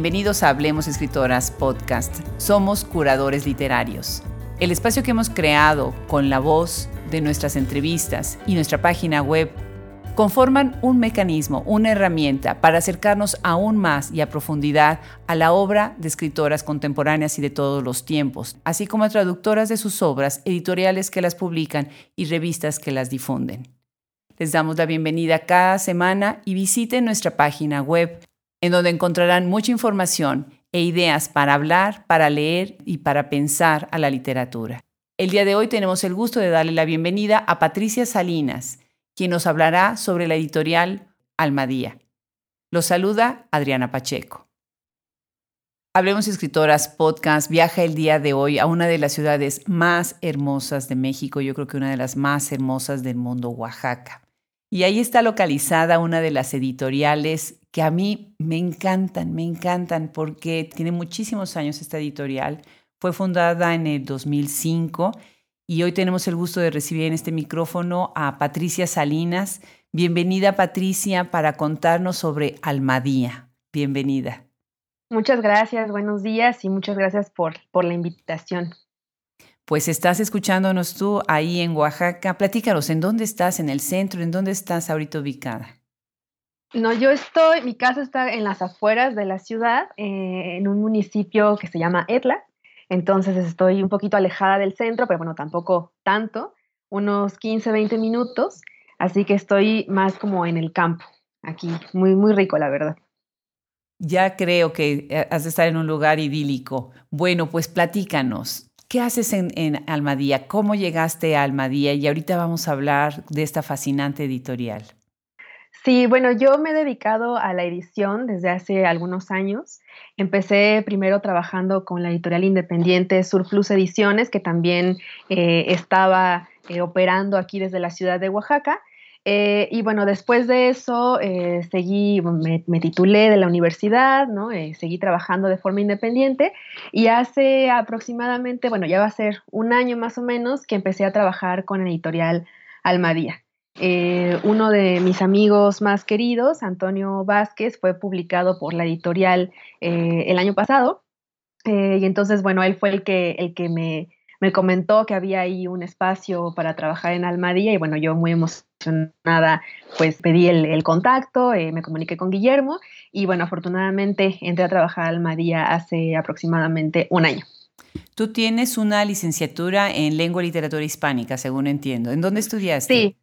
Bienvenidos a Hablemos Escritoras Podcast. Somos curadores literarios. El espacio que hemos creado con la voz de nuestras entrevistas y nuestra página web conforman un mecanismo, una herramienta para acercarnos aún más y a profundidad a la obra de escritoras contemporáneas y de todos los tiempos, así como a traductoras de sus obras, editoriales que las publican y revistas que las difunden. Les damos la bienvenida cada semana y visiten nuestra página web en donde encontrarán mucha información e ideas para hablar, para leer y para pensar a la literatura. El día de hoy tenemos el gusto de darle la bienvenida a Patricia Salinas, quien nos hablará sobre la editorial Almadía. Los saluda Adriana Pacheco. Hablemos Escritoras Podcast viaja el día de hoy a una de las ciudades más hermosas de México, yo creo que una de las más hermosas del mundo, Oaxaca. Y ahí está localizada una de las editoriales que a mí me encantan, me encantan porque tiene muchísimos años esta editorial. Fue fundada en el 2005 y hoy tenemos el gusto de recibir en este micrófono a Patricia Salinas. Bienvenida Patricia para contarnos sobre Almadía. Bienvenida. Muchas gracias, buenos días y muchas gracias por, por la invitación. Pues estás escuchándonos tú ahí en Oaxaca. Platícanos, ¿en dónde estás? ¿En el centro? ¿En dónde estás ahorita ubicada? No, yo estoy, mi casa está en las afueras de la ciudad, eh, en un municipio que se llama Etla. Entonces estoy un poquito alejada del centro, pero bueno, tampoco tanto, unos 15, 20 minutos. Así que estoy más como en el campo, aquí, muy, muy rico, la verdad. Ya creo que eh, has de estar en un lugar idílico. Bueno, pues platícanos, ¿qué haces en, Almadía? ¿Cómo llegaste a Almadía? Y ahorita vamos a hablar de esta fascinante editorial. Sí, bueno, yo me he dedicado a la edición desde hace algunos años. Empecé primero trabajando con la editorial independiente Surplus Ediciones, que también eh, estaba eh, operando aquí desde la ciudad de Oaxaca. Eh, y bueno, después de eso seguí, me, me, titulé de la universidad, ¿no? seguí trabajando de forma independiente y hace aproximadamente, bueno, ya va a ser un año más o menos que empecé a trabajar con editorial Almadía. Eh, uno de mis amigos más queridos, Antonio Vázquez, fue publicado por la editorial eh, el año pasado. Eh, y entonces, bueno, él fue el que, el que me, me, comentó que había ahí un espacio para trabajar en Almadía y bueno, yo muy emocionada, pues pedí el, el contacto, me comuniqué con Guillermo y bueno, afortunadamente entré a trabajar a Almadía hace aproximadamente un año. Tú tienes una licenciatura en lengua y literatura hispánica, según entiendo. ¿En dónde estudiaste? Sí,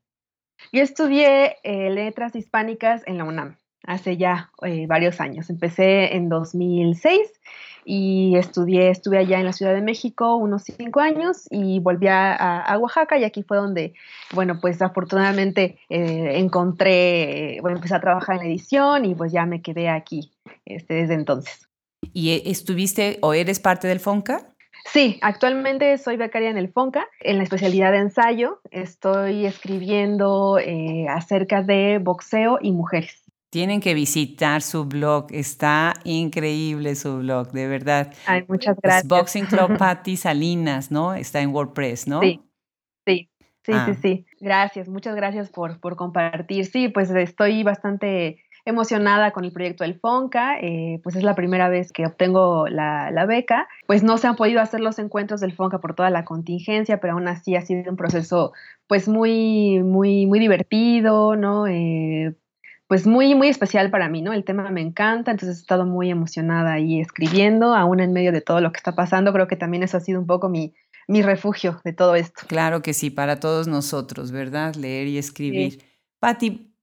yo estudié eh, letras hispánicas en la UNAM hace ya eh, varios años. Empecé en 2006 y estudié, estuve allá en la Ciudad de México unos cinco años y volví a, Oaxaca y aquí fue donde, bueno, pues afortunadamente eh, encontré, bueno, empecé a trabajar en la edición y pues ya me quedé aquí este, desde entonces. ¿Y estuviste o eres parte del FONCA? Sí, actualmente soy becaria en el FONCA, en la especialidad de ensayo. Estoy escribiendo eh, acerca de boxeo y mujeres. Tienen que visitar su blog, está increíble su blog, de verdad. Ay, muchas gracias. Es Boxing Club Patty Salinas, ¿no? Está en WordPress, ¿no? Sí, sí, sí, sí, ah. sí. Gracias, muchas gracias por, por compartir. Sí, pues estoy bastante emocionada con el proyecto del FONCA, eh, pues es la primera vez que obtengo la, beca, pues no se han podido hacer los encuentros del FONCA por toda la contingencia, pero aún así ha sido un proceso pues muy, muy, muy divertido, ¿no? Eh, pues muy, muy especial para mí, ¿no? El tema me encanta, entonces he estado muy emocionada ahí escribiendo, aún en medio de todo lo que está pasando, creo que también eso ha sido un poco mi, mi refugio de todo esto. Claro que sí, para todos nosotros, ¿verdad? Leer y escribir. Sí. Patti,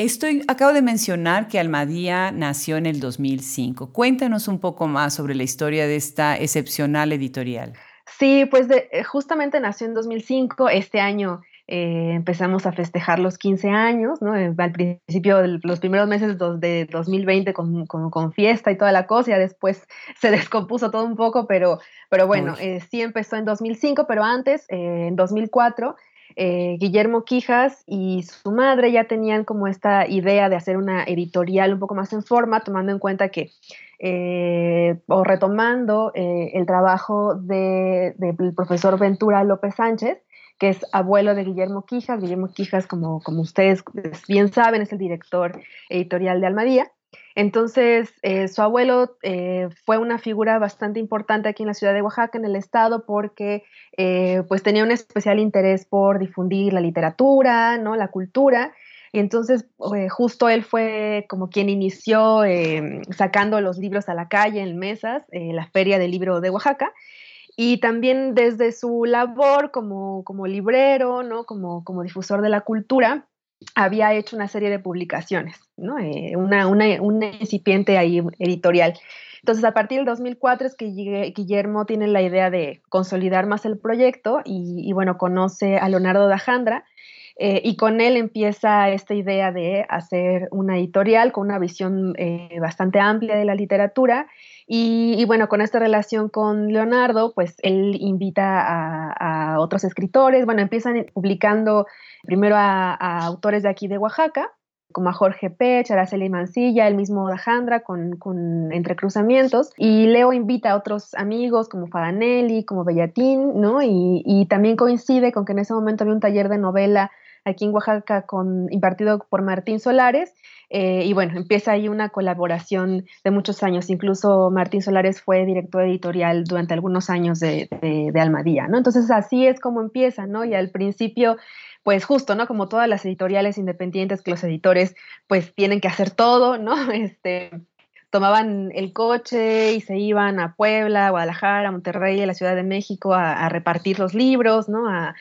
Estoy, acabo de mencionar que Almadía nació en el 2005. Cuéntanos un poco más sobre la historia de esta excepcional editorial. Sí, pues eh, justamente nació en 2005. Este año eh, empezamos a festejar los 15 años, ¿no? Eh, al principio, los primeros meses de 2020 con, con, fiesta y toda la cosa, y después se descompuso todo un poco, pero, pero bueno, sí empezó en 2005, pero antes, en 2004, eh, Guillermo Quijas y su madre ya tenían como esta idea de hacer una editorial un poco más en forma, tomando en cuenta que, eh, o retomando eh, el trabajo del profesor Ventura López Sánchez, que es abuelo de Guillermo Quijas. Guillermo Quijas, como, como ustedes bien saben, es el director editorial de Almadía. Entonces, eh, su abuelo eh, fue una figura bastante importante aquí en la ciudad de Oaxaca, en el estado, porque eh, pues tenía un especial interés por difundir la literatura, ¿no? la cultura. Y entonces, justo él fue como quien inició sacando los libros a la calle en mesas, la Feria del Libro de Oaxaca. Y también desde su labor como, como librero, ¿no? como, como difusor de la cultura, había hecho una serie de publicaciones, ¿no? Eh, una, una, incipiente ahí editorial. Entonces, a partir del 2004 es que Guillermo tiene la idea de consolidar más el proyecto y, bueno, conoce a Leonardo Dajandra eh, y con él empieza esta idea de hacer una editorial con una visión eh, bastante amplia de la literatura y, bueno, con esta relación con Leonardo, pues él invita a, a otros escritores, bueno, empiezan publicando primero a, autores de aquí de Oaxaca, como a Jorge Pech, Araceli Mancilla, el mismo Dajandra con, con entrecruzamientos. Y Leo invita a otros amigos como Fadanelli, como Bellatín, ¿no? Y, y, también coincide con que en ese momento había un taller de novela aquí en Oaxaca impartido por Martín Solares. Eh, y bueno, empieza ahí una colaboración de muchos años. Incluso Martín Solares fue director editorial durante algunos años de, Almadía, ¿no? Entonces así es como empieza, ¿no? Y al principio pues justo, ¿no? Como todas las editoriales independientes que los editores pues tienen que hacer todo, ¿no? Este, tomaban el coche y se iban a Puebla, Guadalajara, Monterrey, a la Ciudad de México a, repartir los libros, ¿no? A,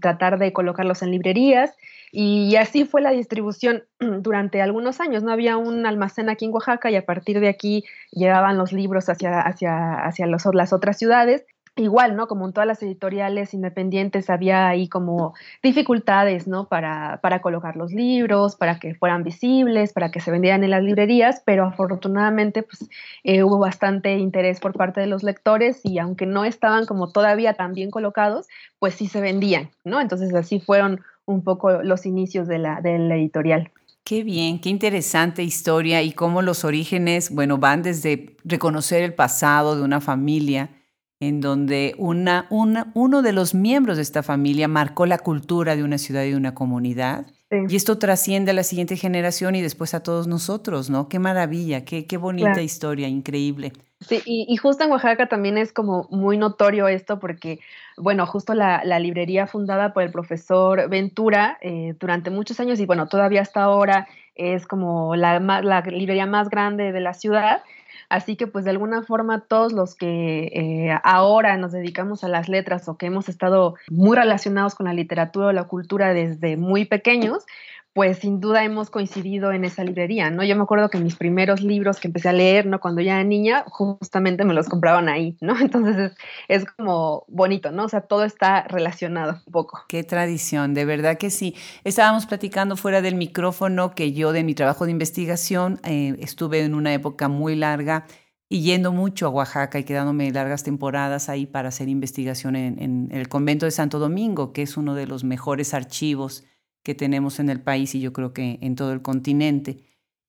tratar de colocarlos en librerías. Y así fue la distribución durante algunos años. No había un almacén aquí en Oaxaca y a partir de aquí llevaban los libros hacia, hacia, hacia las otras ciudades igual, ¿no? Como en todas las editoriales independientes había ahí como dificultades, ¿no? Para, para, colocar los libros, para que fueran visibles, para que se vendieran en las librerías, pero afortunadamente pues eh, hubo bastante interés por parte de los lectores y aunque no estaban como todavía tan bien colocados, pues sí se vendían, ¿no? Entonces así fueron un poco los inicios de la, de la editorial. Qué bien, qué interesante historia y cómo los orígenes, bueno, van desde reconocer el pasado de una familia, en donde una, uno de los miembros de esta familia marcó la cultura de una ciudad y de una comunidad. Y esto trasciende a la siguiente generación y después a todos nosotros, ¿no? Qué maravilla, qué, qué bonita historia, increíble. Sí, y, justo en Oaxaca también es como muy notorio esto porque, bueno, justo la, librería fundada por el profesor Ventura eh, durante muchos años y bueno, todavía hasta ahora es como la, la librería más grande de la ciudad Así que pues de alguna forma todos los que eh, ahora nos dedicamos a las letras o que hemos estado muy relacionados con la literatura o la cultura desde muy pequeños, pues sin duda hemos coincidido en esa librería, ¿no? Yo me acuerdo que mis primeros libros que empecé a leer, ¿no? Cuando ya era niña, justamente me los compraban ahí, ¿no? Entonces es, como bonito, ¿no? O sea, todo está relacionado un poco. Qué tradición, de verdad que sí. Estábamos platicando fuera del micrófono que yo de mi trabajo de investigación eh, estuve en una época muy larga y yendo mucho a Oaxaca y quedándome largas temporadas ahí para hacer investigación en, en el convento de Santo Domingo, que es uno de los mejores archivos que tenemos en el país y yo creo que en todo el continente.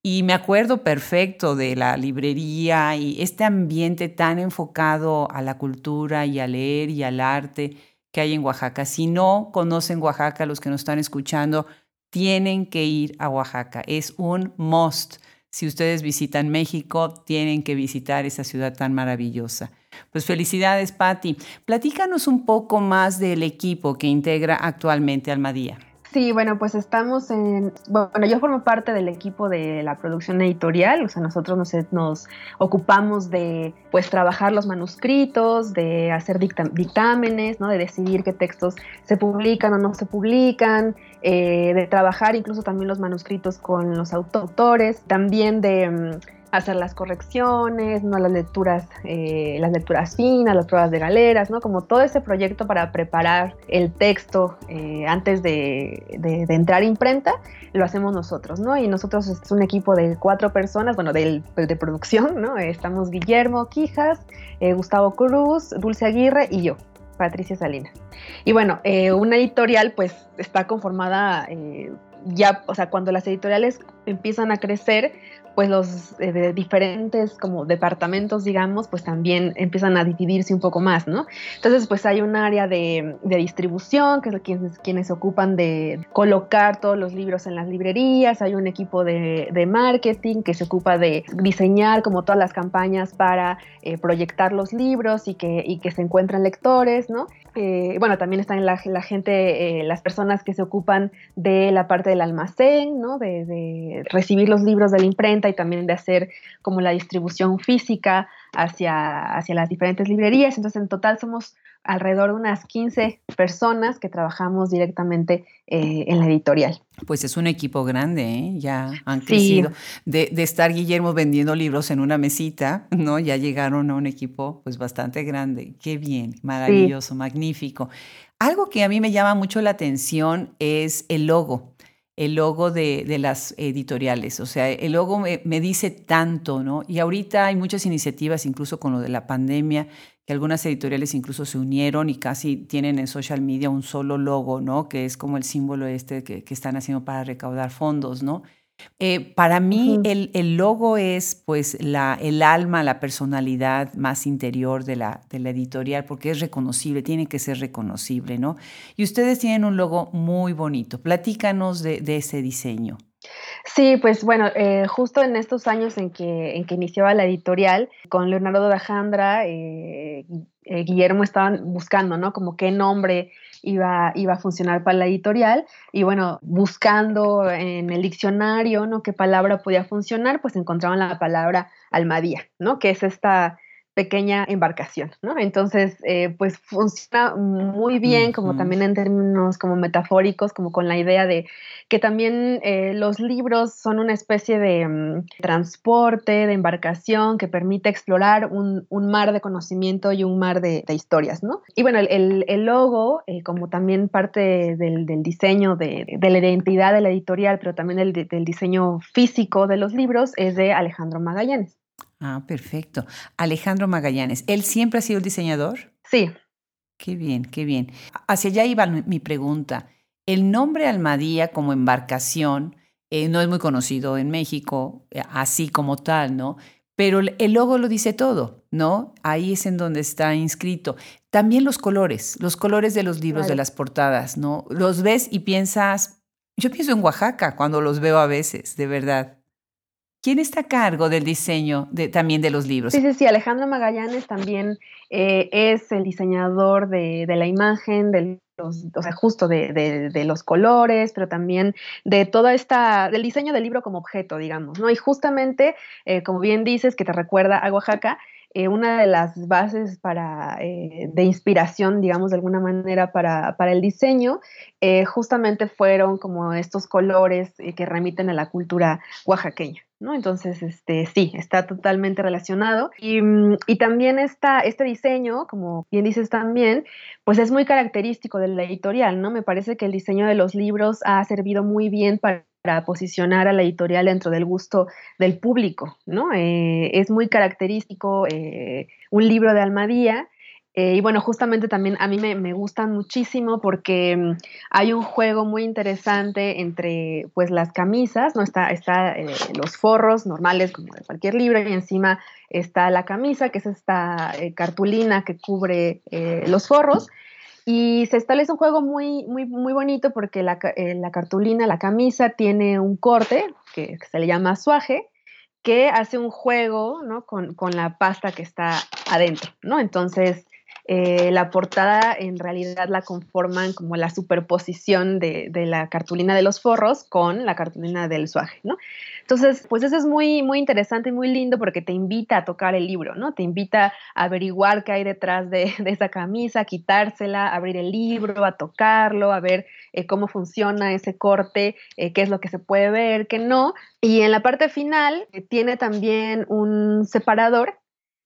Y me acuerdo perfecto de la librería y este ambiente tan enfocado a la cultura y a leer y al arte que hay en Oaxaca. Si no conocen Oaxaca, los que nos están escuchando, tienen que ir a Oaxaca. Es un must. Si ustedes visitan México, tienen que visitar esa ciudad tan maravillosa. Pues felicidades, Patti. Platícanos un poco más del equipo que integra actualmente Almadía. Sí, bueno, pues estamos en, bueno, yo formo parte del equipo de la producción editorial, o sea, nosotros nos, ocupamos de, pues, trabajar los manuscritos, de hacer dictámenes, ¿no? De decidir qué textos se publican o no se publican, eh, de trabajar incluso también los manuscritos con los autores, también de mm, hacer las correcciones, ¿no? las lecturas, eh, las lecturas finas, las pruebas de galeras, ¿no? como todo ese proyecto para preparar el texto eh, antes de, entrar a imprenta, lo hacemos nosotros, ¿no? Y nosotros es un equipo de cuatro personas, bueno, de, de producción, ¿no? Estamos Guillermo Quijas, eh, Gustavo Cruz, Dulce Aguirre y yo. Patricia Salinas. Y bueno, una editorial pues está conformada ya, o sea, cuando las editoriales empiezan a crecer, pues los eh, diferentes como departamentos, digamos, pues también empiezan a dividirse un poco más, ¿no? Entonces, pues hay un área de, distribución, que es quienes, quienes se ocupan de colocar todos los libros en las librerías, hay un equipo de, marketing que se ocupa de diseñar como todas las campañas para eh, proyectar los libros y que, y que se encuentren lectores, ¿no? Eh, bueno, también están la, la gente, las personas que se ocupan de la parte del almacén, ¿no? De, de recibir los libros de la imprenta y también de hacer como la distribución física hacia, hacia las diferentes librerías. Entonces, en total somos alrededor de unas 15 personas que trabajamos directamente eh, en la editorial. Pues es un equipo grande, ¿eh? ya han crecido. De, de, estar Guillermo vendiendo libros en una mesita, ¿no? Ya llegaron a un equipo pues bastante grande. Qué bien, maravilloso, magnífico. Algo que a mí me llama mucho la atención es el logo el logo de, las editoriales. O sea, el logo me, dice tanto, ¿no? Y ahorita hay muchas iniciativas, incluso con lo de la pandemia, que algunas editoriales incluso se unieron y casi tienen en social media un solo logo, ¿no? Que es como el símbolo este que, que están haciendo para recaudar fondos, ¿no? Eh, para mí el, el, logo es pues la, el alma, la personalidad más interior de la, de la editorial porque es reconocible, tiene que ser reconocible, ¿no? Y ustedes tienen un logo muy bonito. Platícanos de, de ese diseño. Sí, pues bueno, eh, justo en estos años en que, en que iniciaba la editorial, con Leonardo de Ajandra, eh, Guillermo estaban buscando, ¿no? Como qué nombre iba, iba a funcionar para la editorial. Y bueno, buscando en el diccionario, ¿no? ¿Qué palabra podía funcionar? Pues encontraban la palabra almadía, ¿no? Que es esta pequeña embarcación, ¿no? Entonces, eh, pues funciona muy bien, como también en términos como metafóricos, como con la idea de que también eh, los libros son una especie de mm, transporte, de embarcación que permite explorar un, mar de conocimiento y un mar de, historias, ¿no? Y bueno, el, logo, eh, como también parte del, diseño de, la identidad de la editorial, pero también del diseño físico de los libros, es de Alejandro Magallanes. Ah, perfecto. Alejandro Magallanes, ¿él siempre ha sido el diseñador? Sí. Qué bien, qué bien. Hacia allá iba mi pregunta. El nombre Almadía como embarcación eh, no es muy conocido en México, eh, así como tal, ¿no? Pero el logo lo dice todo, ¿no? Ahí es en donde está inscrito. También los colores, los colores de los libros, de las portadas, ¿no? Los ves y piensas, yo pienso en Oaxaca cuando los veo a veces, de verdad. ¿Quién está a cargo del diseño de, también de los libros? Sí, sí, sí, Alejandro Magallanes también eh, es el diseñador de, la imagen, del o sea, justo de, los colores, pero también de toda esta, del diseño del libro como objeto, digamos, ¿no? Y justamente, eh, como bien dices, que te recuerda a Oaxaca, eh, una de las bases para, de inspiración, digamos, de alguna manera para, para el diseño, justamente fueron como estos colores que remiten a la cultura oaxaqueña. ¿no? Entonces, este, sí, está totalmente relacionado. Y, mm, también está este diseño, como bien dices también, pues es muy característico de la editorial, ¿no? Me parece que el diseño de los libros ha servido muy bien para posicionar a la editorial dentro del gusto del público, ¿no? Eh, es muy característico eh, un libro de Almadía eh, y bueno, justamente también a mí me, gustan muchísimo porque mm, hay un juego muy interesante entre pues las camisas, ¿no? Está, está los forros normales como de cualquier libro y encima está la camisa, que es esta cartulina que cubre los forros. Y se establece un juego muy, muy, muy bonito porque la, la cartulina, la camisa, tiene un corte que, se le llama suaje, que hace un juego ¿no? con, con, la pasta que está adentro, ¿no? Entonces, eh, la portada en realidad la conforman como la superposición de, la cartulina de los forros con la cartulina del suaje, ¿no? Entonces, pues eso es muy, muy interesante y muy lindo porque te invita a tocar el libro, ¿no? Te invita a averiguar qué hay detrás de, esa camisa, quitársela, abrir el libro, a tocarlo, a ver eh, cómo funciona ese corte, eh, qué es lo que se puede ver, qué no. Y en la parte final tiene también un separador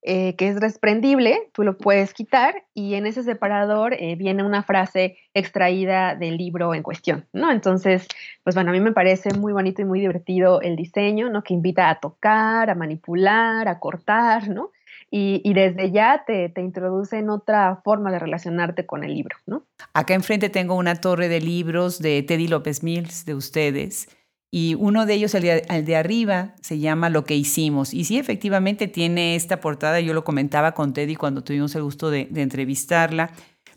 eh, que es desprendible, tú lo puedes quitar y en ese separador eh, viene una frase extraída del libro en cuestión, ¿no? Entonces, pues bueno, a mí me parece muy bonito y muy divertido el diseño, ¿no? Que invita a tocar, a manipular, a cortar, ¿no? y, desde ya te, te, introduce en otra forma de relacionarte con el libro, ¿no? Acá enfrente tengo una torre de libros de Teddy López Mills, de ustedes, y uno de ellos, el de, arriba, se llama Lo que hicimos. Y sí, efectivamente tiene esta portada, yo lo comentaba con Teddy cuando tuvimos el gusto de, entrevistarla,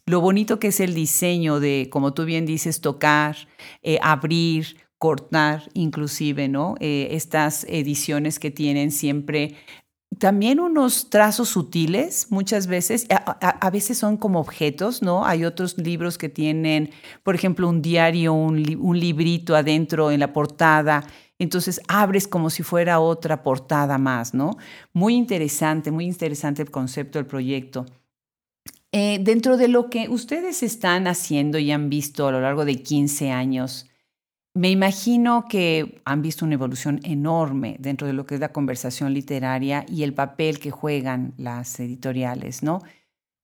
lo bonito que es el diseño de, como tú bien dices, tocar, eh, abrir, cortar, inclusive, ¿no? Eh, estas ediciones que tienen siempre también unos trazos sutiles, muchas veces, a, veces son como objetos, ¿no? Hay otros libros que tienen, por ejemplo, un diario, un, librito adentro en la portada, entonces abres como si fuera otra portada más, ¿no? Muy interesante, muy interesante el concepto del proyecto. Eh, dentro de lo que ustedes están haciendo y han visto a lo largo de 15 años, me imagino que han visto una evolución enorme dentro de lo que es la conversación literaria y el papel que juegan las editoriales, ¿no?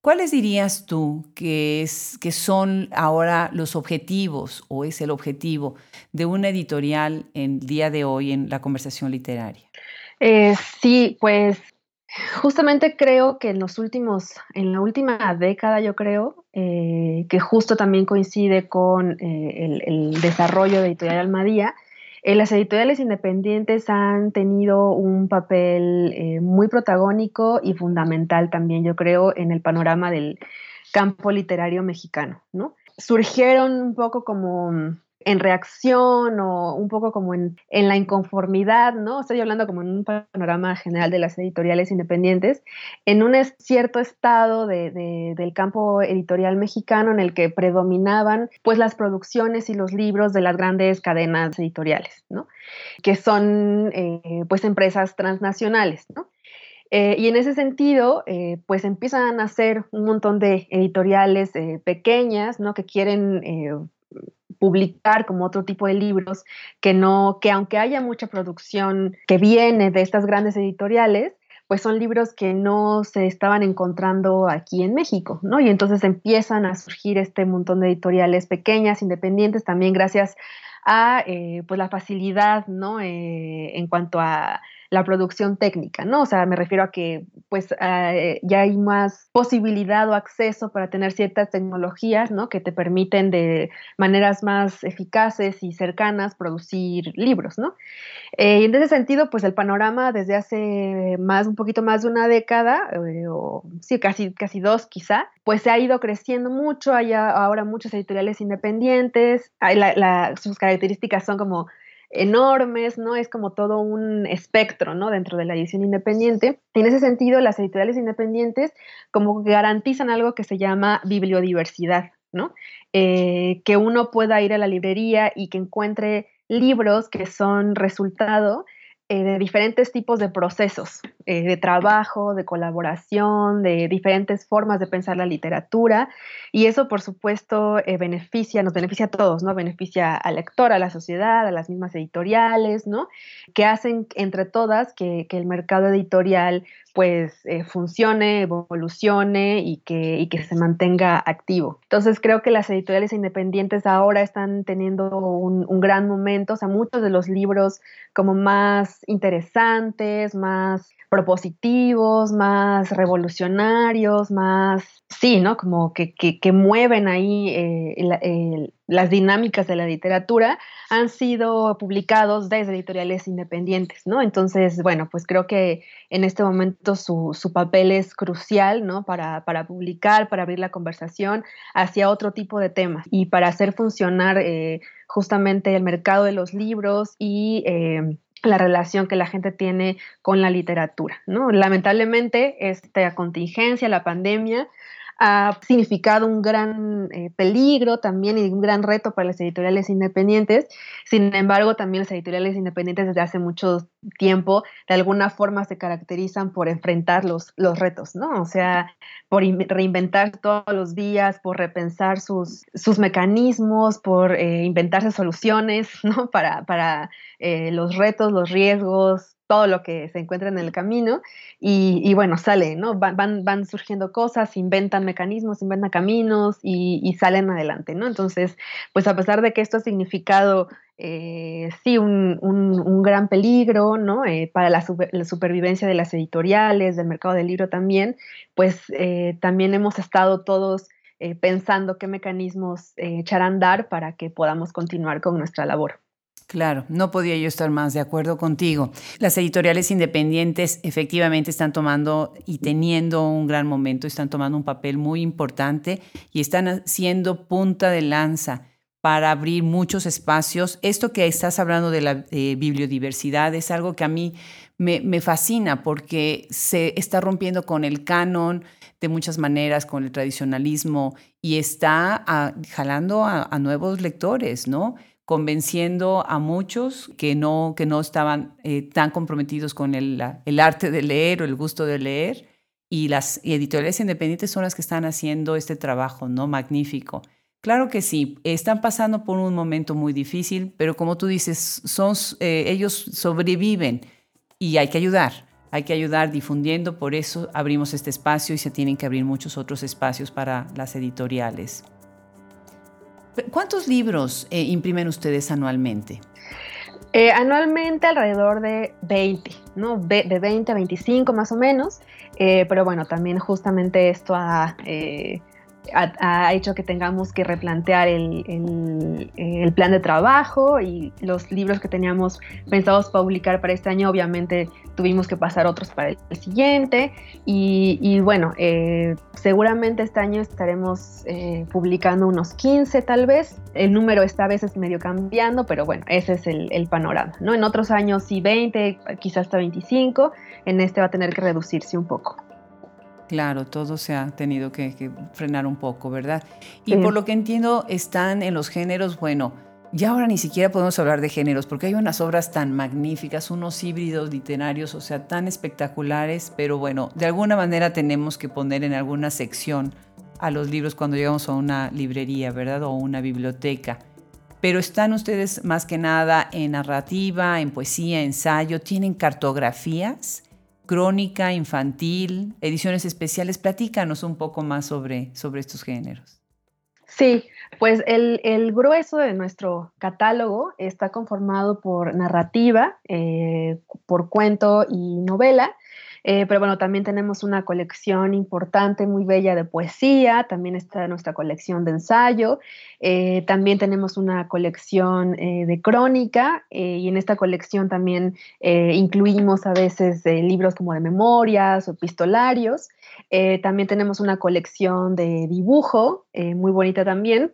¿Cuáles dirías tú que, es, que son ahora los objetivos o es el objetivo de una editorial en día de hoy en la conversación literaria? Eh, sí, pues Justamente creo que en los últimos, en la última década, yo creo, eh, que justo también coincide con eh, el, desarrollo de Editorial Almadía, eh, las editoriales independientes han tenido un papel muy protagónico y fundamental también, yo creo, en el panorama del campo literario mexicano, ¿no? Surgieron un poco como en reacción o un poco como en, la inconformidad, ¿no? Estoy hablando como en un panorama general de las editoriales independientes, en un cierto estado del campo editorial mexicano en el que predominaban pues las producciones y los libros de las grandes cadenas editoriales, ¿no? Que son eh, pues empresas transnacionales, ¿no? Eh, y en ese sentido, eh, pues empiezan a hacer un montón de editoriales pequeñas, ¿no? Que quieren publicar como otro tipo de libros que no, que aunque haya mucha producción que viene de estas grandes editoriales, pues son libros que no se estaban encontrando aquí en México, ¿no? Y entonces empiezan a surgir este montón de editoriales pequeñas, independientes, también gracias a eh, pues la facilidad, ¿no? Eh, en cuanto a la producción técnica, ¿no? O sea, me refiero a que pues eh, ya hay más posibilidad o acceso para tener ciertas tecnologías, ¿no? Que te permiten de maneras más eficaces y cercanas producir libros, ¿no? Eh, y en ese sentido, pues el panorama desde hace más, un poquito más de una década, eh, o sí, casi, casi dos quizá, pues se ha ido creciendo mucho, hay ahora muchos editoriales independientes, sus características son como enormes, ¿no? Es como todo un espectro, ¿no? Dentro de la edición independiente. En ese sentido, las editoriales independientes como garantizan algo que se llama bibliodiversidad, ¿no? Eh, que uno pueda ir a la librería y que encuentre libros que son resultado eh, de diferentes tipos de procesos, eh, de trabajo, de colaboración, de diferentes formas de pensar la literatura. Y eso, por supuesto, eh, beneficia, nos beneficia a todos, ¿no? Beneficia al lector, a la sociedad, a las mismas editoriales, ¿no? Que hacen entre todas que, que el mercado editorial pues eh, funcione, evolucione y que, que se mantenga activo. Entonces creo que las editoriales independientes ahora están teniendo un, un, gran momento, o sea, muchos de los libros como más interesantes, más propositivos, más revolucionarios, más, sí, ¿no? Como que, que, mueven ahí eh, las dinámicas de la literatura, han sido publicados desde editoriales independientes, ¿no? Entonces, bueno, pues creo que en este momento su, su papel es crucial, ¿no? Para, para, publicar, para abrir la conversación hacia otro tipo de temas y para hacer funcionar eh, justamente el mercado de los libros y... Eh, la relación que la gente tiene con la literatura. ¿no? Lamentablemente, esta contingencia, la pandemia, ha significado un gran eh, peligro también y un gran reto para las editoriales independientes. Sin embargo, también las editoriales independientes desde hace mucho tiempo de alguna forma se caracterizan por enfrentar los, los retos, ¿no? O sea, por reinventar todos los días, por repensar sus, sus mecanismos, por eh, inventarse soluciones, ¿no? Para, para eh, los retos, los riesgos, todo lo que se encuentra en el camino y, bueno, sale, ¿no? Van, surgiendo cosas, inventan mecanismos, inventan caminos y, salen adelante, ¿no? Entonces, pues a pesar de que esto ha significado, eh, sí, un, gran peligro, ¿no? Eh, para la, supervivencia de las editoriales, del mercado del libro también, pues eh, también hemos estado todos pensando qué mecanismos echar a andar para que podamos continuar con nuestra labor. Claro, no podía yo estar más de acuerdo contigo. Las editoriales independientes efectivamente están tomando y teniendo un gran momento, están tomando un papel muy importante y están siendo punta de lanza para abrir muchos espacios. Esto que estás hablando de la bibliodiversidad es algo que a mí me, fascina porque se está rompiendo con el canon de muchas maneras, con el tradicionalismo y está ah, jalando a, a nuevos lectores, ¿no? Convenciendo a muchos que no, que no estaban eh, tan comprometidos con el, arte de leer o el gusto de leer. Y las editoriales independientes son las que están haciendo este trabajo, ¿no? Magnífico. Claro que sí, están pasando por un momento muy difícil, pero como tú dices, son, eh, ellos sobreviven y hay que ayudar. Hay que ayudar difundiendo, por eso abrimos este espacio y se tienen que abrir muchos otros espacios para las editoriales. ¿Cuántos libros eh, imprimen ustedes anualmente? Eh, anualmente alrededor de 20, ¿no? De, 20 a 25 más o menos, eh, pero bueno, también justamente esto ha ha, hecho que tengamos que replantear el, el, plan de trabajo y los libros que teníamos pensados publicar para este año, obviamente tuvimos que pasar otros para el, siguiente. Y, bueno, eh, seguramente este año estaremos eh, publicando unos 15 tal vez. El número esta vez es medio cambiando, pero bueno, ese es el, el panorama. ¿no? En otros años sí 20, quizás hasta 25. En este va a tener que reducirse un poco. Claro, todo se ha tenido que, frenar un poco, ¿verdad? Y por lo que entiendo, están en los géneros, bueno, ya ahora ni siquiera podemos hablar de géneros, porque hay unas obras tan magníficas, unos híbridos literarios, o sea, tan espectaculares, pero bueno, de alguna manera tenemos que poner en alguna sección a los libros cuando llegamos a una librería, ¿verdad? O una biblioteca. Pero están ustedes más que nada en narrativa, en poesía, ensayo, tienen cartografías crónica, infantil, ediciones especiales. Platícanos un poco más sobre, sobre estos géneros. Sí, pues el, grueso de nuestro catálogo está conformado por narrativa, eh, por cuento y novela. Eh, pero bueno, también tenemos una colección importante, muy bella de poesía, también está nuestra colección de ensayo, eh, también tenemos una colección eh, de crónica y en esta colección también incluimos a veces libros como de memorias o epistolarios. También tenemos una colección de dibujo, muy bonita también.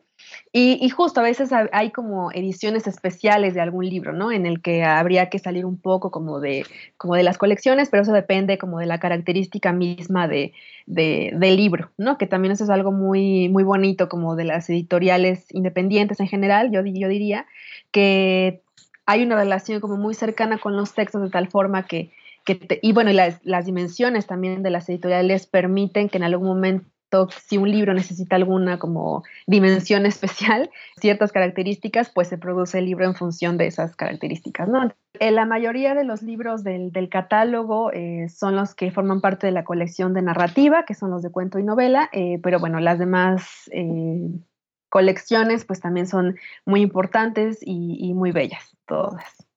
Y, justo a veces hay como ediciones especiales de algún libro, ¿no? En el que habría que salir un poco como de, como de las colecciones, pero eso depende como de la característica misma de, del libro, ¿no? Que también eso es algo muy, muy bonito como de las editoriales independientes en general, yo, yo diría, que hay una relación como muy cercana con los textos de tal forma que, que y bueno, las, las dimensiones también de las editoriales permiten que en algún momento si un libro necesita alguna como dimensión especial, ciertas características, pues se produce el libro en función de esas características, ¿no? Eh, la mayoría de los libros del, catálogo eh, son los que forman parte de la colección de narrativa, que son los de cuento y novela, eh, pero bueno, las demás colecciones pues también son muy importantes y, muy bellas, todas.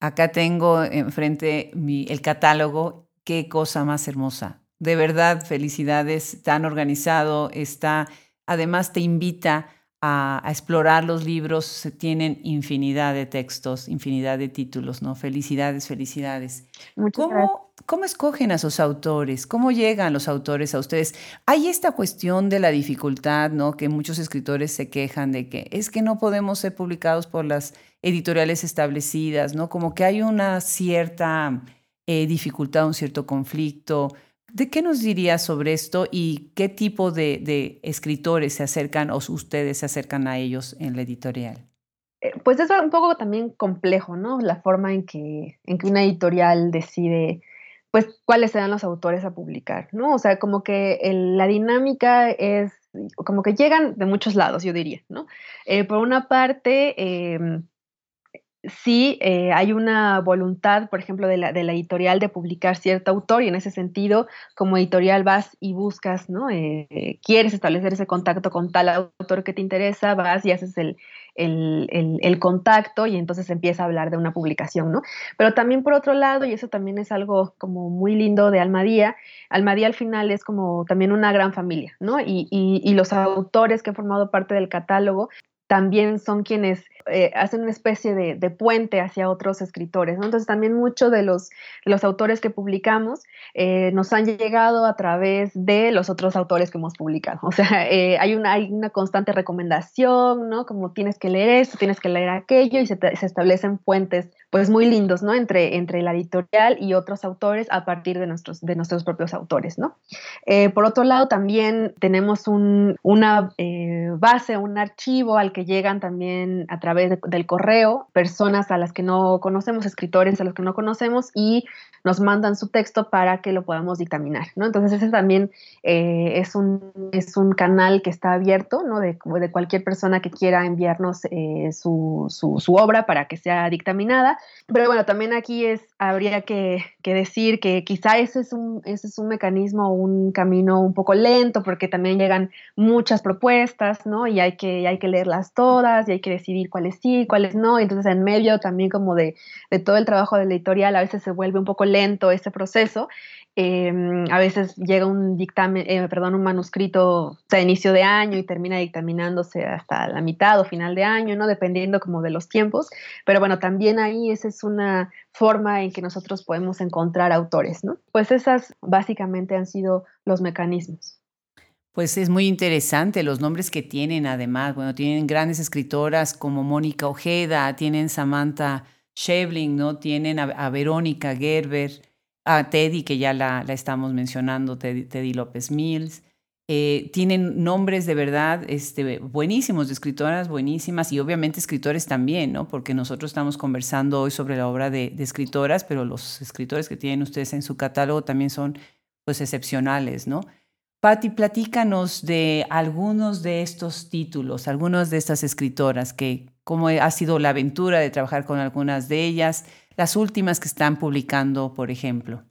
Acá tengo enfrente el catálogo, qué cosa más hermosa de verdad, felicidades, tan organizado, está, además te invita a, explorar los libros, tienen infinidad de textos, infinidad de títulos, ¿no? Felicidades, felicidades. ¿Cómo, ¿Cómo escogen a sus autores? ¿Cómo llegan los autores a ustedes? Hay esta cuestión de la dificultad, ¿no? Que muchos escritores se quejan de que es que no podemos ser publicados por las editoriales establecidas, ¿no? Como que hay una cierta eh, dificultad, un cierto conflicto. ¿De qué nos diría sobre esto y qué tipo de, escritores se acercan o ustedes se acercan a ellos en la editorial? Eh, pues es un poco también complejo, ¿no? La forma en que, en que una editorial decide, pues, cuáles serán los autores a publicar, ¿no? O sea, como que la dinámica es, como que llegan de muchos lados, yo diría, ¿no? Eh, por una parte, em, sí eh, hay una voluntad, por ejemplo, de la, de la, editorial de publicar cierto autor y en ese sentido, como editorial vas y buscas, ¿no? Eh, quieres establecer ese contacto con tal autor que te interesa, vas y haces el, el, el, contacto y entonces empieza a hablar de una publicación, ¿no? Pero también por otro lado, y eso también es algo como muy lindo de Almadía, Almadía al final es como también una gran familia, ¿no? Y, y, y los autores que han formado parte del catálogo también son quienes eh, hacen una especie de, puente hacia otros escritores. Entonces también muchos de los, autores que publicamos eh, nos han llegado a través de los otros autores que hemos publicado. O sea, eh, hay, una, constante recomendación, ¿no? Como tienes que leer esto, tienes que leer aquello y se, se establecen puentes pues muy lindos, ¿no? Entre, entre la editorial y otros autores a partir de nuestros, de nuestros propios autores, ¿no? por otro lado, también tenemos un, una base, un archivo al que llegan también a través del correo personas a las que no conocemos, escritores a los que no conocemos y nos mandan su texto para que lo podamos dictaminar, ¿no? Entonces ese también eh, es, un, es un canal que está abierto, ¿no? De, de cualquier persona que quiera enviarnos eh, su, su, obra para que sea dictaminada. Pero bueno, también aquí es, habría que, decir que quizá ese es, un, ese es un mecanismo, un camino un poco lento, porque también llegan muchas propuestas, ¿no? Y hay que, hay que leerlas todas y hay que decidir cuáles sí, cuáles no. Y entonces en medio también como de, de todo el trabajo de la editorial a veces se vuelve un poco lento ese proceso. Em, a veces llega un dictamen, eh, perdón, un manuscrito a inicio de año y termina dictaminándose hasta la mitad o final de año, ¿no? Dependiendo como de los tiempos. Pero bueno, también ahí esa es una forma en que nosotros podemos encontrar autores, ¿no? Pues esas básicamente han sido los mecanismos. Pues es muy interesante los nombres que tienen, además. Bueno, tienen grandes escritoras como Mónica Ojeda, tienen Samantha Shevling, ¿no? Tienen a, Verónica Gerber, a Teddy, que ya la, la estamos mencionando, Teddy, López Mills. Eh, tienen nombres de verdad este, buenísimos, de escritoras buenísimas y obviamente escritores también, ¿no? Porque nosotros estamos conversando hoy sobre la obra de, escritoras, pero los escritores que tienen ustedes en su catálogo también son pues excepcionales, ¿no? Patti, platícanos de algunos de estos títulos, algunas de estas escritoras que, cómo ha sido la aventura de trabajar con algunas de ellas, las últimas que están publicando, por ejemplo.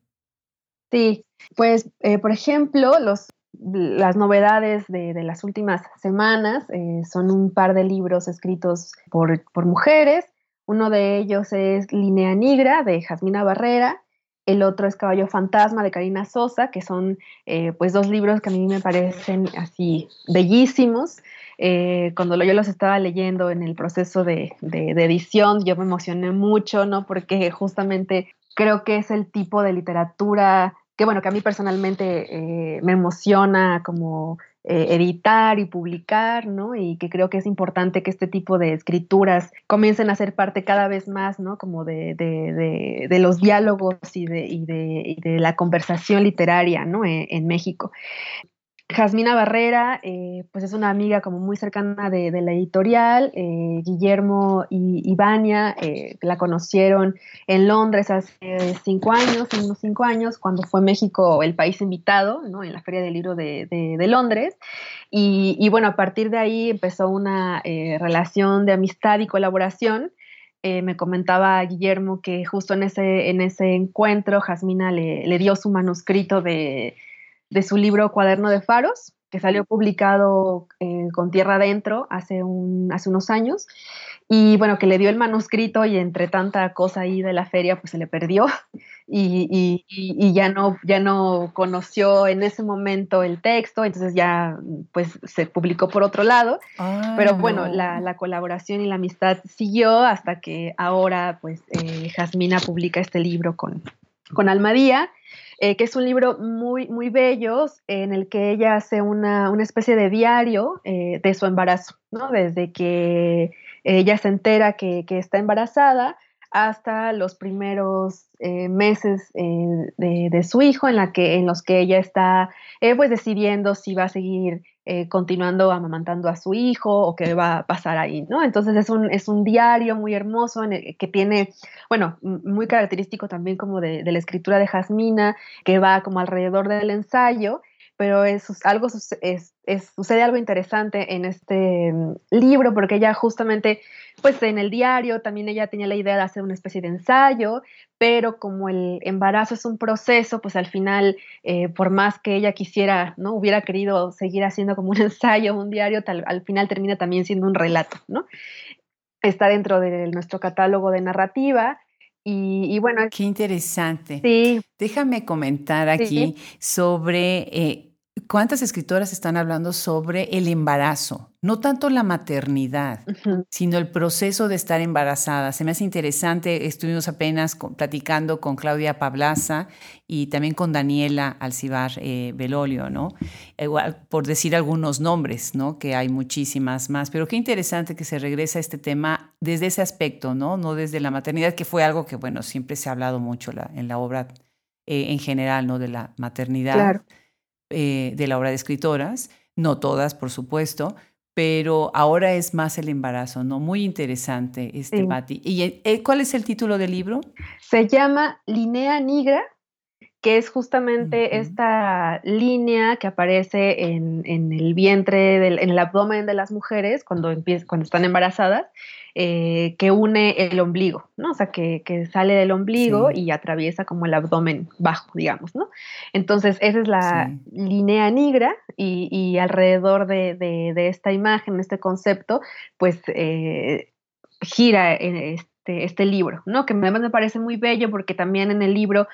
Sí, pues, eh, por ejemplo, los, las novedades de, las últimas semanas eh, son un par de libros escritos por, por mujeres. Uno de ellos es Linea Nigra, de Jasmina Barrera, el otro es Caballo Fantasma de Karina Sosa, que son eh, pues dos libros que a mí me parecen así bellísimos. Eh, cuando yo los estaba leyendo en el proceso de, edición, yo me emocioné mucho, ¿no? Porque justamente creo que es el tipo de literatura que, bueno, que a mí personalmente eh, me emociona como eh, editar y publicar, ¿no? Y que creo que es importante que este tipo de escrituras comiencen a ser parte cada vez más, ¿no? Como de, los diálogos y de, la conversación literaria, ¿no? en México. Jasmina Barrera, eh, pues es una amiga como muy cercana de, la editorial. Eh, Guillermo y Ivania eh, la conocieron en Londres hace cinco años, unos cinco años, cuando fue México el país invitado, ¿no? En la Feria del Libro de, Londres. Y, bueno, a partir de ahí empezó una relación de amistad y colaboración. me comentaba Guillermo que justo en ese, en ese encuentro Jasmina le dio su manuscrito de de su libro Cuaderno de Faros, que salió publicado eh, con Tierra Adentro hace, un, hace unos años. Y bueno, que le dio el manuscrito y entre tanta cosa ahí de la feria, pues se le perdió y, y, ya, no, ya no conoció en ese momento el texto, entonces ya pues se publicó por otro lado. Pero bueno, la, la, colaboración y la amistad siguió hasta que ahora pues eh, Jasmina publica este libro con, con Almadía eh, que es un libro muy, muy bello en el que ella hace una, especie de diario eh, de su embarazo, ¿no? Desde que ella se entera que, está embarazada hasta los primeros eh, meses de, de, su hijo en, la que, en los que ella está pues decidiendo si va a seguir eh, continuando amamantando a su hijo o qué va a pasar ahí, ¿no? Entonces es un, es un diario muy hermoso que tiene, bueno, muy característico también como de, la escritura de Jasmina, que va como alrededor del ensayo, pero es, algo, es, sucede algo interesante en este mm, libro, porque ella justamente, pues en el diario también ella tenía la idea de hacer una especie de ensayo, pero como el embarazo es un proceso, pues al final, eh, por más que ella quisiera, ¿no? Hubiera querido seguir haciendo como un ensayo, un diario, al final termina también siendo un relato, ¿no? Está dentro de nuestro catálogo de narrativa y, bueno. Qué interesante. Sí. Déjame comentar aquí sobre eh, ¿Cuántas escritoras están hablando sobre el embarazo? No tanto la maternidad, sino el proceso de estar embarazada. Se me hace interesante, estuvimos apenas platicando con Claudia Pablaza y también con Daniela Alcibar eh, Belolio, ¿no? Igual, por decir algunos nombres, ¿no? Que hay muchísimas más. Pero qué interesante que se regresa a este tema desde ese aspecto, ¿no? No desde la maternidad, que fue algo que, bueno, siempre se ha hablado mucho en la obra eh, en general, ¿no? De la maternidad. Claro eh, de la obra de escritoras, no todas, por supuesto, pero ahora es más el embarazo, ¿no? Muy interesante, este, Mati. ¿Y eh, cuál es el título del libro? Se llama Linea Nigra, que es justamente esta línea que aparece en, el vientre, en el abdomen de las mujeres cuando, cuando están embarazadas eh, que une el ombligo, ¿no? O sea, que, sale del ombligo y atraviesa como el abdomen bajo, digamos, ¿no? Entonces, esa es la línea negra y, alrededor de, esta imagen, este concepto, pues eh, gira este, este, libro, ¿no? Que además me parece muy bello porque también en el libro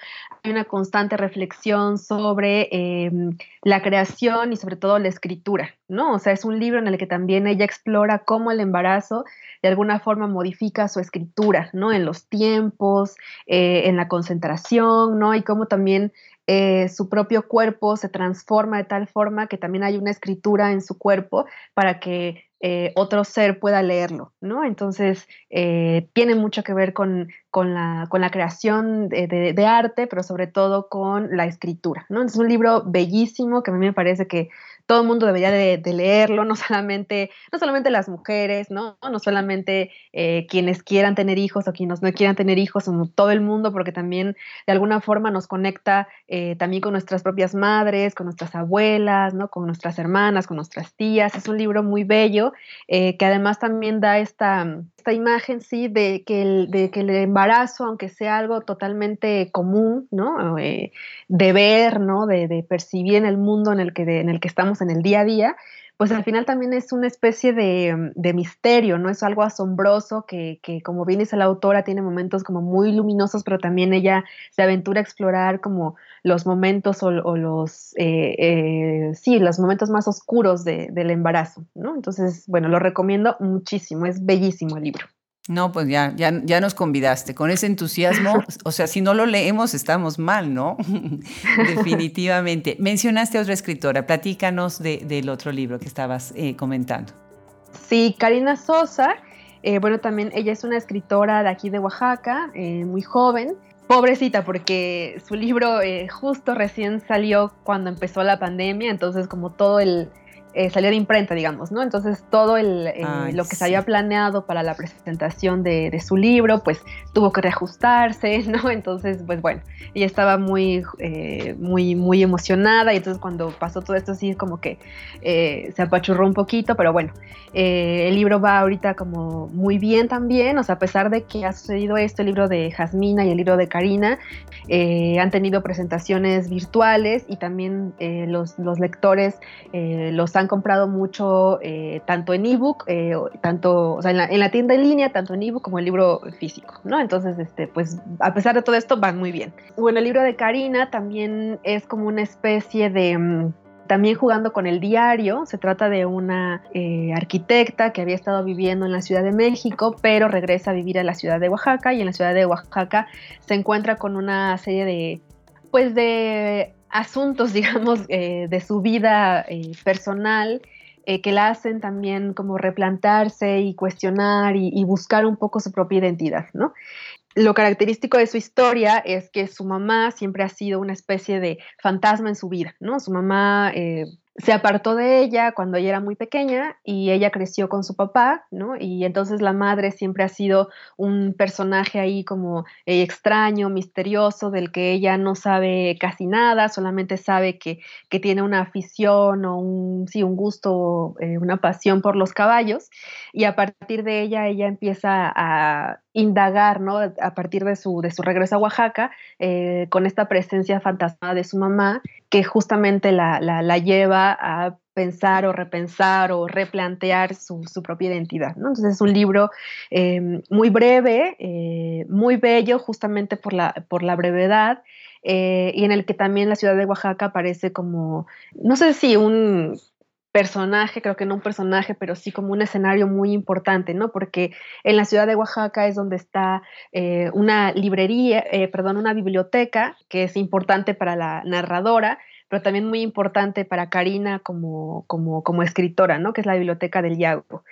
hay una constante reflexión sobre em, la creación y sobre todo la escritura, ¿no? O sea, es un libro en el que también ella explora cómo el embarazo de alguna forma modifica su escritura, ¿no? En los tiempos, eh, en la concentración, ¿no? Y cómo también eh, su propio cuerpo se transforma de tal forma que también hay una escritura en su cuerpo para que eh, otro ser pueda leerlo, ¿no? Entonces, tiene mucho que ver con, la, creación de, arte, pero sobre todo con la escritura, ¿no? Es un libro bellísimo que a mí me parece que todo el mundo debería de, leerlo, no solamente, no solamente las mujeres, ¿no? No solamente eh, quienes quieran tener hijos o quienes no quieran tener hijos, sino todo el mundo, porque también de alguna forma nos conecta eh, también con nuestras propias madres, con nuestras abuelas, ¿no? Con nuestras hermanas, con nuestras tías. Es un libro muy bello eh, que además también da esta, esta imagen, sí, de que, el, de que el embarazo, aunque sea algo totalmente común, ¿no? de ver, ¿no? De, de, percibir en el mundo en el que, en el que estamos en el día a día, pues al final también es una especie de, misterio, ¿no? Es algo asombroso que, como bien dice la autora, tiene momentos como muy luminosos, pero también ella se aventura a explorar como los momentos o, los, eh, eh, sí, los momentos más oscuros del embarazo, ¿no? Entonces, bueno, lo recomiendo muchísimo, es bellísimo el libro. No, pues ya, ya, ya nos convidaste. Con ese entusiasmo, o sea, si no lo leemos estamos mal, ¿no? Definitivamente. Mencionaste a otra escritora, platícanos del otro libro que estabas eh, comentando. Sí, Karina Sosa, eh, bueno, también ella es una escritora de aquí de Oaxaca, eh, muy joven. Pobrecita, porque su libro justo recién salió cuando empezó la pandemia, entonces como todo el, eh, salió de imprenta, digamos, ¿no? Entonces todo el, lo que se había planeado para la presentación de, su libro, pues tuvo que reajustarse, ¿no? Entonces, pues bueno, ella estaba muy, eh, muy, muy emocionada y entonces cuando pasó todo esto sí como que eh, se apachurró un poquito, pero bueno, el libro va ahorita como muy bien también, o sea, a pesar de que ha sucedido esto, el libro de Jasmina y el libro de Karina han tenido presentaciones virtuales y también los, los lectores los han comprado mucho eh, tanto en ebook, eh, tanto, o sea, en la, tienda en línea, tanto en ebook como el libro físico, ¿no? Entonces, este, pues, a pesar de todo esto, van muy bien. Bueno, el libro de Karina también es como una especie de... Mm, también jugando con el diario, se trata de una eh, arquitecta que había estado viviendo en la Ciudad de México, pero regresa a vivir a la ciudad de Oaxaca y en la ciudad de Oaxaca se encuentra con una serie de, pues de asuntos, digamos, eh, de su vida eh, personal eh, que la hacen también como replantarse y cuestionar y, buscar un poco su propia identidad, ¿no? Lo característico de su historia es que su mamá siempre ha sido una especie de fantasma en su vida, ¿no? Su mamá se apartó de ella cuando ella era muy pequeña y ella creció con su papá, ¿no? Y entonces la madre siempre ha sido un personaje ahí como eh, extraño, misterioso, del que ella no sabe casi nada, solamente sabe que, que tiene una afición o un, sí, un gusto, eh, una pasión por los caballos. Y a partir de ella, ella empieza a indagar, ¿no? A partir de su, de su regreso a Oaxaca, eh, con esta presencia fantasmada de su mamá, que justamente la, la, lleva a pensar o repensar o replantear su, su propia identidad. ¿no? Entonces es un libro eh, muy breve, eh, muy bello, justamente por la, por la brevedad, y en el que también la ciudad de Oaxaca aparece como, no sé si un personaje, creo que no un personaje, pero sí como un escenario muy importante, ¿no? Porque en la ciudad de Oaxaca es donde está eh, una librería, eh, perdón, una biblioteca que es importante para la narradora, pero también muy importante para Karina como, como, como escritora, ¿no? que es la Biblioteca del Yago.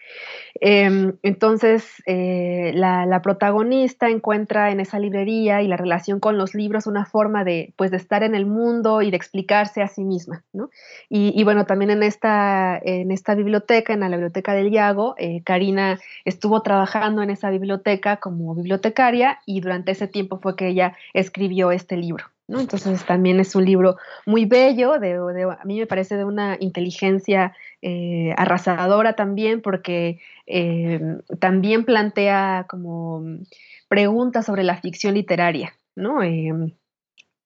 Em, entonces, eh, la, protagonista encuentra en esa librería y la relación con los libros una forma de, pues, de estar en el mundo y de explicarse a sí misma. ¿no? Y, bueno, también en esta, en esta biblioteca, en la Biblioteca del Yago, eh, Karina estuvo trabajando en esa biblioteca como bibliotecaria y durante ese tiempo fue que ella escribió este libro. Entonces también es un libro muy bello, de, a mí me parece de una inteligencia eh, arrasadora también, porque eh, también plantea como preguntas sobre la ficción literaria, ¿no? Eh,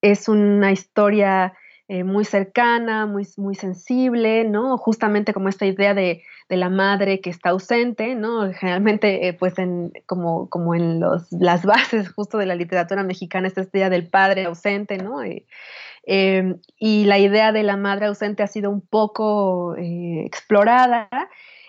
es una historia eh, muy cercana, muy, muy sensible, ¿no? Justamente como esta idea de, de la madre que está ausente, ¿no? Generalmente, eh, pues, en, como, como en los, las bases justo de la literatura mexicana, esta idea del padre ausente, ¿no? Eh, y la idea de la madre ausente ha sido un poco explorada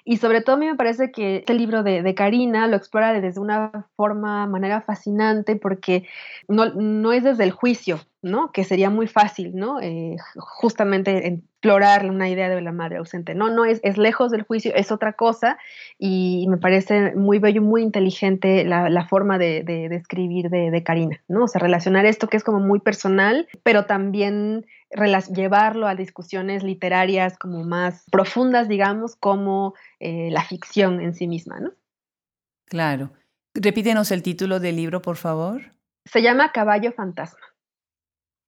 y sobre todo a mí me parece que este libro de, Karina lo explora desde una forma, manera fascinante, porque no, no es desde el juicio, ¿no? Que sería muy fácil, ¿no? Eh, justamente explorar una idea de la madre ausente. No, no es, es lejos del juicio, es otra cosa y me parece muy bello, muy inteligente la, la forma de escribir de, de, Karina, ¿no? O sea, relacionar esto que es como muy personal, pero también llevarlo a discusiones literarias como más profundas, digamos, como eh, la ficción en sí misma, ¿no? Claro. Repítenos el título del libro, por favor. Se llama Caballo Fantasma.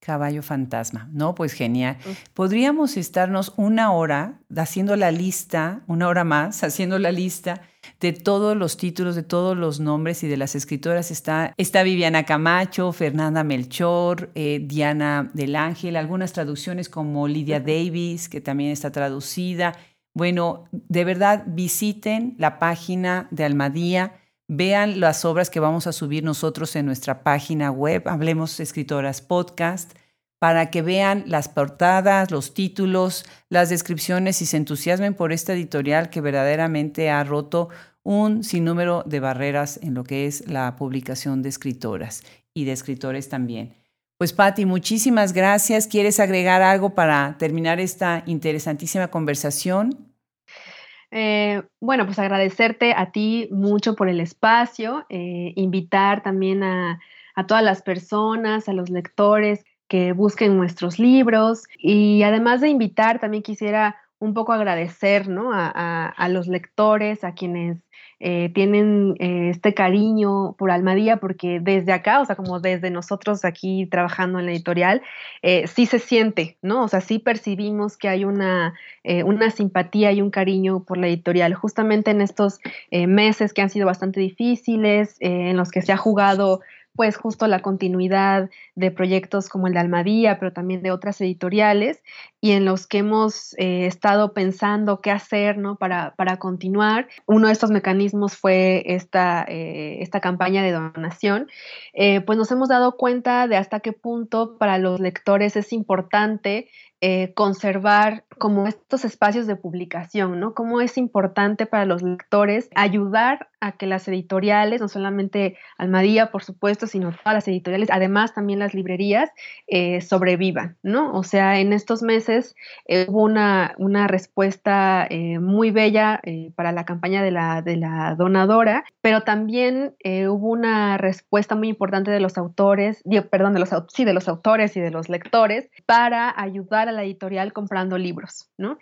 Caballo fantasma. No, pues genial. Podríamos estarnos una hora haciendo la lista, una hora más, haciendo la lista de todos los títulos, de todos los nombres y de las escritoras. Está, está Viviana Camacho, Fernanda Melchor, eh, Diana del Ángel, algunas traducciones como Lydia Davis, que también está traducida. Bueno, de verdad visiten la página de Almadía Vean las obras que vamos a subir nosotros en nuestra página web, Hablemos Escritoras Podcast, para que vean las portadas, los títulos, las descripciones y se entusiasmen por esta editorial que verdaderamente ha roto un sinnúmero de barreras en lo que es la publicación de escritoras y de escritores también. Pues Patti, muchísimas gracias. ¿Quieres agregar algo para terminar esta interesantísima conversación? Eh, bueno, pues agradecerte a ti mucho por el espacio, eh, invitar también a, todas las personas, a los lectores que busquen nuestros libros. Y además de invitar, también quisiera un poco agradecer a los lectores, a quienes eh, tienen eh, este cariño por Almadía, porque desde acá, o sea, como desde nosotros aquí trabajando en la editorial, eh, sí se siente, ¿no? O sea, sí percibimos que hay una, una simpatía y un cariño por la editorial, justamente en estos meses que han sido bastante difíciles, en los que se ha jugado pues justo la continuidad de proyectos como el de Almadía, pero también de otras editoriales, y en los que hemos eh, estado pensando qué hacer ¿no? para, para, continuar. Uno de estos mecanismos fue esta, eh, esta campaña de donación. Eh, pues nos hemos dado cuenta de hasta qué punto para los lectores es importante eh, conservar como estos espacios de publicación, ¿no? Cómo es importante para los lectores ayudar a que las editoriales, no solamente Almadía, por supuesto, sino todas las editoriales, además también las librerías, eh, sobrevivan, ¿no? O sea, en estos meses eh, hubo una, una respuesta muy bella para la campaña de la, de la donadora, pero también hubo una respuesta muy importante de los autores, perdón, de los, sí, de los autores y de los lectores para ayudar la editorial comprando libros, ¿no?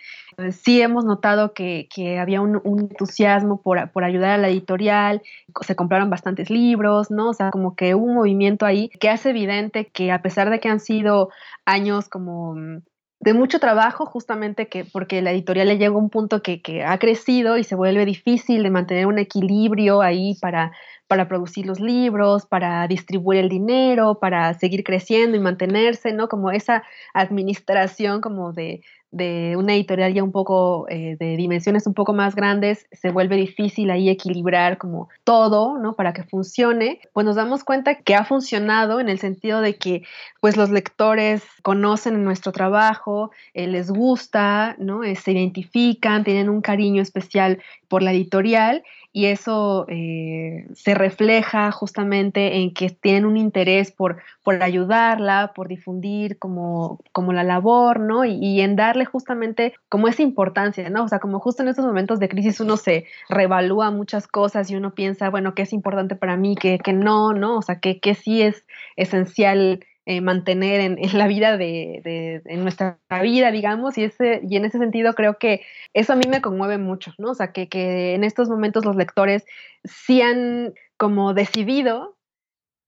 sí hemos notado que, había un, entusiasmo por, por, ayudar a la editorial, se compraron bastantes libros, ¿no? O sea, como que hubo un movimiento ahí que hace evidente que a pesar de que han sido años como de mucho trabajo, justamente que porque la editorial le llega a un punto que, que, ha crecido y se vuelve difícil de mantener un equilibrio ahí para, para producir los libros, para distribuir el dinero, para seguir creciendo y mantenerse, ¿no? Como esa administración como de, de una editorial ya un poco eh, de dimensiones un poco más grandes, se vuelve difícil ahí equilibrar como todo, ¿no? Para que funcione, pues nos damos cuenta que ha funcionado en el sentido de que pues los lectores conocen nuestro trabajo, eh, les gusta, ¿no? Eh, se identifican, tienen un cariño especial por la editorial y eso se refleja justamente en que tienen un interés por, por ayudarla, por difundir como, como la labor, ¿no? Y, en dar justamente como esa importancia, ¿no? O sea, como justo en estos momentos de crisis uno se revalúa muchas cosas y uno piensa, bueno, ¿qué es importante para mí? ¿Qué, no? ¿No? O sea, ¿qué, qué sí es esencial eh, mantener en, la vida de, en nuestra vida, digamos, y, ese, y en ese sentido creo que eso a mí me conmueve mucho, ¿no? O sea, que, que en estos momentos los lectores sí han como decidido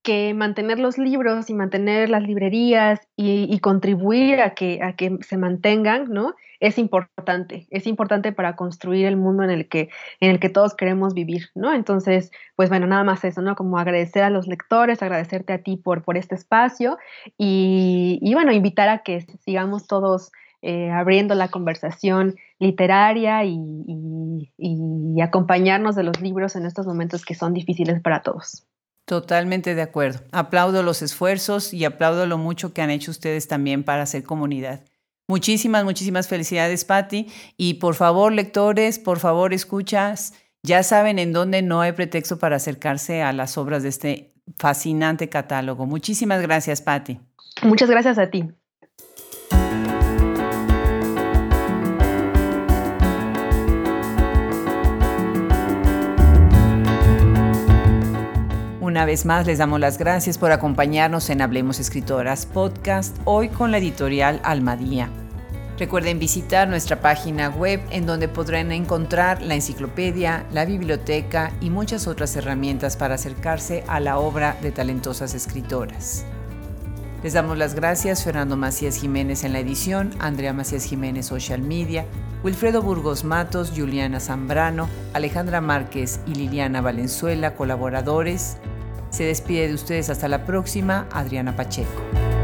que mantener los libros y mantener las librerías y, contribuir a que, a que se mantengan, ¿no? Es importante, es importante para construir el mundo en el que, en el que todos queremos vivir, ¿no? Entonces, pues bueno, nada más eso, ¿no? Como agradecer a los lectores, agradecerte a ti por, por este espacio y, bueno, invitar a que sigamos todos eh, abriendo la conversación literaria y acompañarnos de los libros en estos momentos que son difíciles para todos. Totalmente de acuerdo. Aplaudo los esfuerzos y aplaudo lo mucho que han hecho ustedes también para hacer comunidad. Muchísimas, muchísimas felicidades, Patti. Y por favor, lectores, por favor, escuchas. Ya saben en dónde no hay pretexto para acercarse a las obras de este fascinante catálogo. Muchísimas gracias, Patti. Muchas gracias a ti. Una vez más les damos las gracias por acompañarnos en Hablemos Escritoras Podcast, hoy con la editorial Almadía. Recuerden visitar nuestra página web en donde podrán encontrar la enciclopedia, la biblioteca y muchas otras herramientas para acercarse a la obra de talentosas escritoras. Les damos las gracias Fernando Macías Jiménez en la edición, Andrea Macías Jiménez Social Media, Wilfredo Burgos Matos, Juliana Zambrano, Alejandra Márquez y Liliana Valenzuela, colaboradores, se despide de ustedes hasta la próxima, Adriana Pacheco.